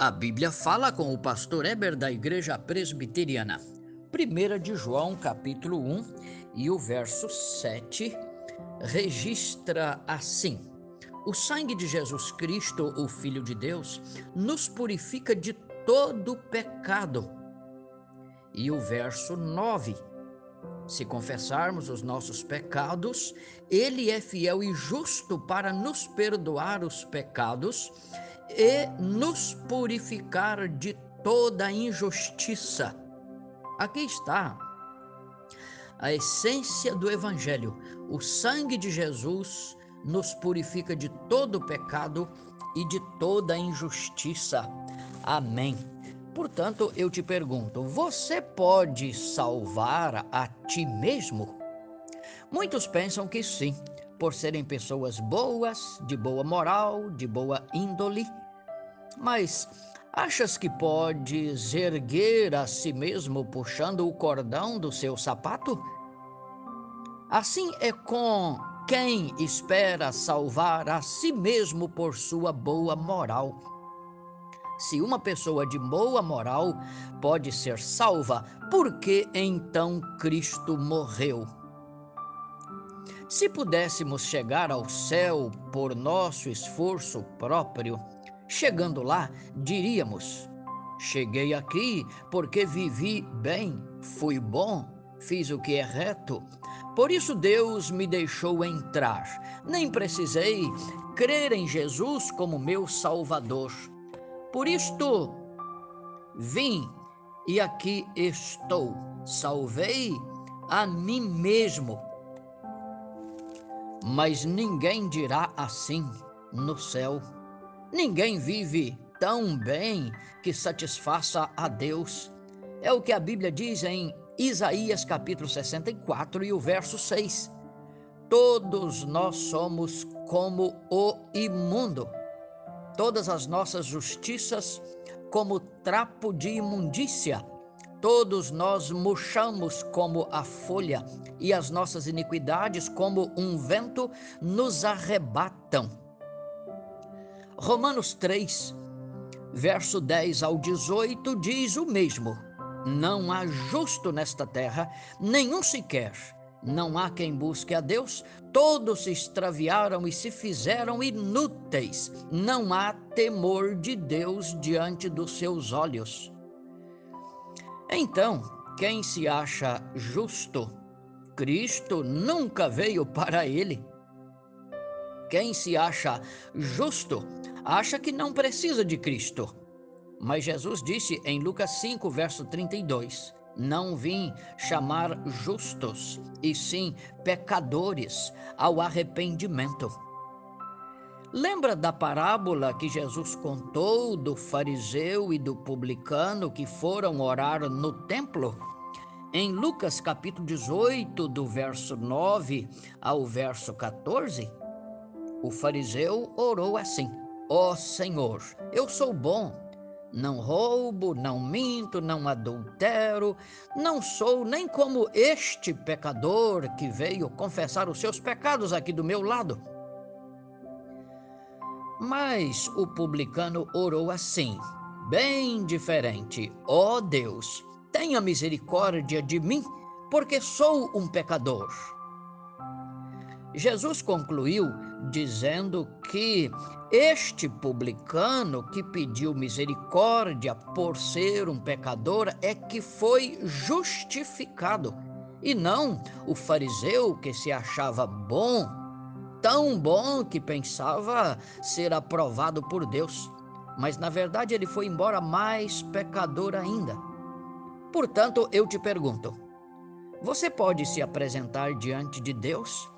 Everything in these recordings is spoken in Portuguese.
A Bíblia fala com o pastor Eber da Igreja Presbiteriana. 1 de João, capítulo 1, e o verso 7 registra assim: O sangue de Jesus Cristo, o Filho de Deus, nos purifica de todo pecado. E o verso 9 se confessarmos os nossos pecados, Ele é fiel e justo para nos perdoar os pecados e nos purificar de toda injustiça. Aqui está a essência do Evangelho. O sangue de Jesus nos purifica de todo pecado e de toda injustiça. Amém. Portanto, eu te pergunto: você pode salvar a ti mesmo? Muitos pensam que sim, por serem pessoas boas, de boa moral, de boa índole mas achas que podes erguer a si mesmo puxando o cordão do seu sapato? Assim é com quem espera salvar a si mesmo por sua boa moral. Se uma pessoa de boa moral pode ser salva, por que então Cristo morreu? Se pudéssemos chegar ao céu por nosso esforço próprio, Chegando lá, diríamos: Cheguei aqui porque vivi bem, fui bom, fiz o que é reto. Por isso Deus me deixou entrar. Nem precisei crer em Jesus como meu Salvador. Por isto vim e aqui estou. Salvei a mim mesmo. Mas ninguém dirá assim no céu. Ninguém vive tão bem que satisfaça a Deus. É o que a Bíblia diz em Isaías capítulo 64 e o verso 6. Todos nós somos como o imundo, todas as nossas justiças como trapo de imundícia. Todos nós murchamos como a folha, e as nossas iniquidades, como um vento, nos arrebatam. Romanos 3, verso 10 ao 18 diz o mesmo: Não há justo nesta terra, nenhum sequer. Não há quem busque a Deus, todos se extraviaram e se fizeram inúteis. Não há temor de Deus diante dos seus olhos. Então, quem se acha justo, Cristo nunca veio para ele. Quem se acha justo, acha que não precisa de Cristo. Mas Jesus disse em Lucas 5, verso 32: Não vim chamar justos, e sim pecadores ao arrependimento. Lembra da parábola que Jesus contou do fariseu e do publicano que foram orar no templo? Em Lucas capítulo 18, do verso 9 ao verso 14, o fariseu orou assim: Ó Senhor, eu sou bom, não roubo, não minto, não adultero, não sou nem como este pecador que veio confessar os seus pecados aqui do meu lado. Mas o publicano orou assim, bem diferente: Ó oh Deus, tenha misericórdia de mim, porque sou um pecador. Jesus concluiu dizendo que este publicano que pediu misericórdia por ser um pecador é que foi justificado, e não o fariseu que se achava bom, tão bom que pensava ser aprovado por Deus, mas na verdade ele foi embora mais pecador ainda. Portanto, eu te pergunto: você pode se apresentar diante de Deus?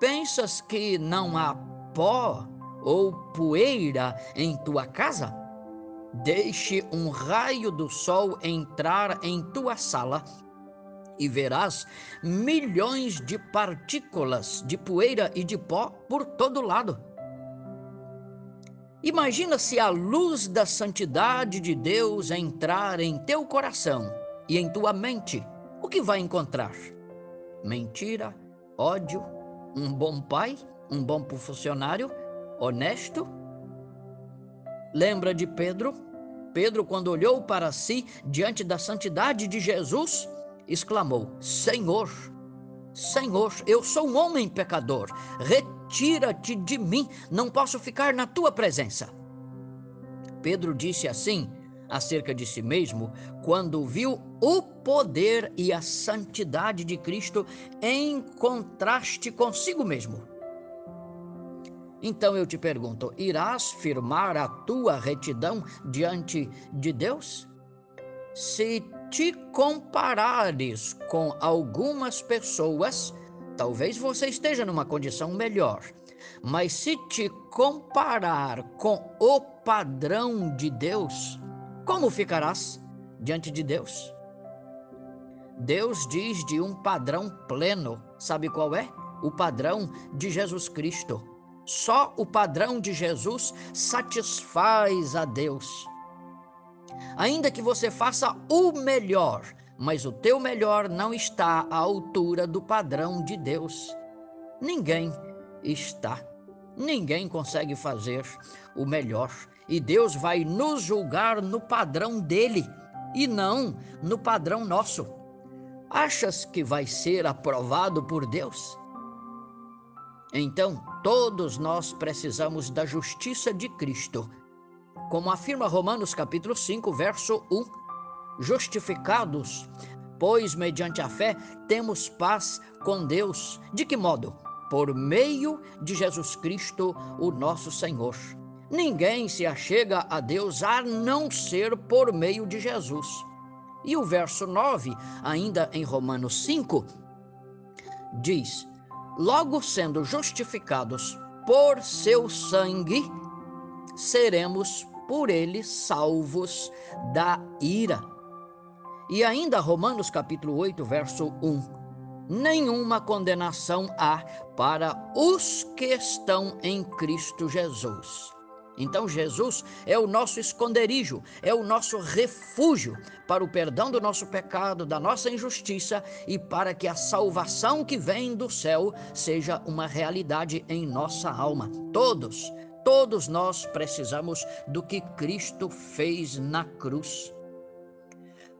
Pensas que não há pó ou poeira em tua casa? Deixe um raio do sol entrar em tua sala e verás milhões de partículas de poeira e de pó por todo lado. Imagina se a luz da santidade de Deus entrar em teu coração e em tua mente, o que vai encontrar? Mentira, ódio, um bom pai, um bom funcionário, honesto? Lembra de Pedro? Pedro, quando olhou para si diante da santidade de Jesus, exclamou: Senhor, Senhor, eu sou um homem pecador, retira-te de mim, não posso ficar na tua presença. Pedro disse assim acerca de si mesmo quando viu o poder e a santidade de Cristo em contraste consigo mesmo. Então eu te pergunto: irás firmar a tua retidão diante de Deus? Se te comparares com algumas pessoas, talvez você esteja numa condição melhor. Mas se te comparar com o padrão de Deus, como ficarás diante de Deus? Deus diz de um padrão pleno. Sabe qual é? O padrão de Jesus Cristo. Só o padrão de Jesus satisfaz a Deus. Ainda que você faça o melhor, mas o teu melhor não está à altura do padrão de Deus. Ninguém está. Ninguém consegue fazer o melhor. E Deus vai nos julgar no padrão dele e não no padrão nosso. Achas que vai ser aprovado por Deus? Então, todos nós precisamos da justiça de Cristo. Como afirma Romanos capítulo 5, verso 1, justificados, pois mediante a fé temos paz com Deus. De que modo? Por meio de Jesus Cristo, o nosso Senhor. Ninguém se achega a Deus a não ser por meio de Jesus. E o verso 9, ainda em Romanos 5, diz: Logo sendo justificados por seu sangue, seremos por ele salvos da ira. E ainda Romanos capítulo 8, verso 1. Nenhuma condenação há para os que estão em Cristo Jesus. Então, Jesus é o nosso esconderijo, é o nosso refúgio para o perdão do nosso pecado, da nossa injustiça e para que a salvação que vem do céu seja uma realidade em nossa alma. Todos, todos nós precisamos do que Cristo fez na cruz.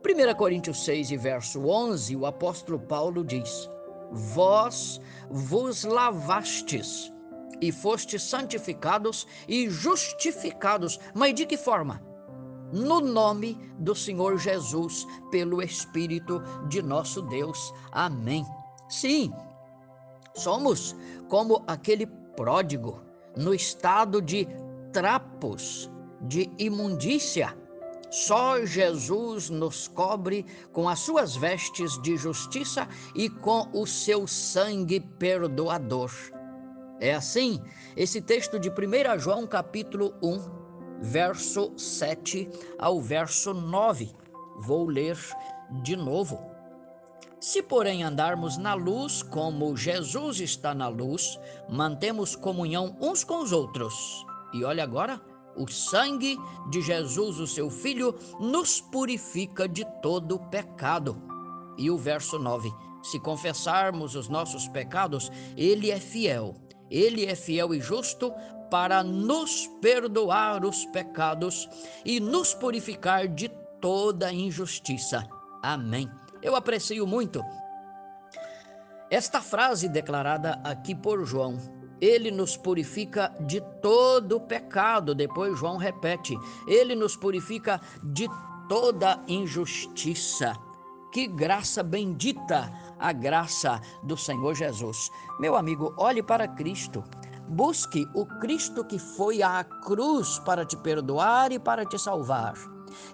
1 Coríntios 6 e verso 11, o apóstolo Paulo diz: Vós vos lavastes e fostes santificados e justificados. Mas de que forma? No nome do Senhor Jesus, pelo Espírito de nosso Deus. Amém. Sim, somos como aquele pródigo no estado de trapos, de imundícia. Só Jesus nos cobre com as suas vestes de justiça e com o seu sangue perdoador. É assim, esse texto de 1 João capítulo 1, verso 7 ao verso 9. Vou ler de novo. Se, porém, andarmos na luz, como Jesus está na luz, mantemos comunhão uns com os outros. E olha agora, o sangue de Jesus, o seu Filho, nos purifica de todo pecado. E o verso 9: Se confessarmos os nossos pecados, Ele é fiel ele é fiel e justo para nos perdoar os pecados e nos purificar de toda injustiça. Amém. Eu aprecio muito esta frase declarada aqui por João. Ele nos purifica de todo pecado. Depois João repete: Ele nos purifica de toda injustiça. Que graça bendita a graça do Senhor Jesus. Meu amigo, olhe para Cristo. Busque o Cristo que foi à cruz para te perdoar e para te salvar.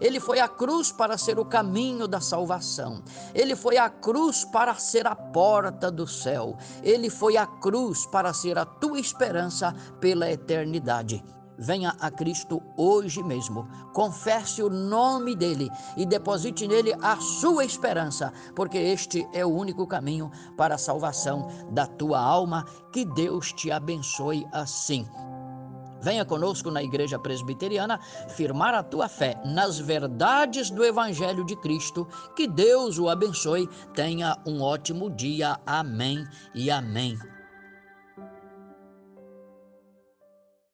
Ele foi à cruz para ser o caminho da salvação. Ele foi à cruz para ser a porta do céu. Ele foi à cruz para ser a tua esperança pela eternidade. Venha a Cristo hoje mesmo, confesse o nome dele e deposite nele a sua esperança, porque este é o único caminho para a salvação da tua alma. Que Deus te abençoe assim. Venha conosco na Igreja Presbiteriana firmar a tua fé nas verdades do Evangelho de Cristo. Que Deus o abençoe. Tenha um ótimo dia. Amém e amém.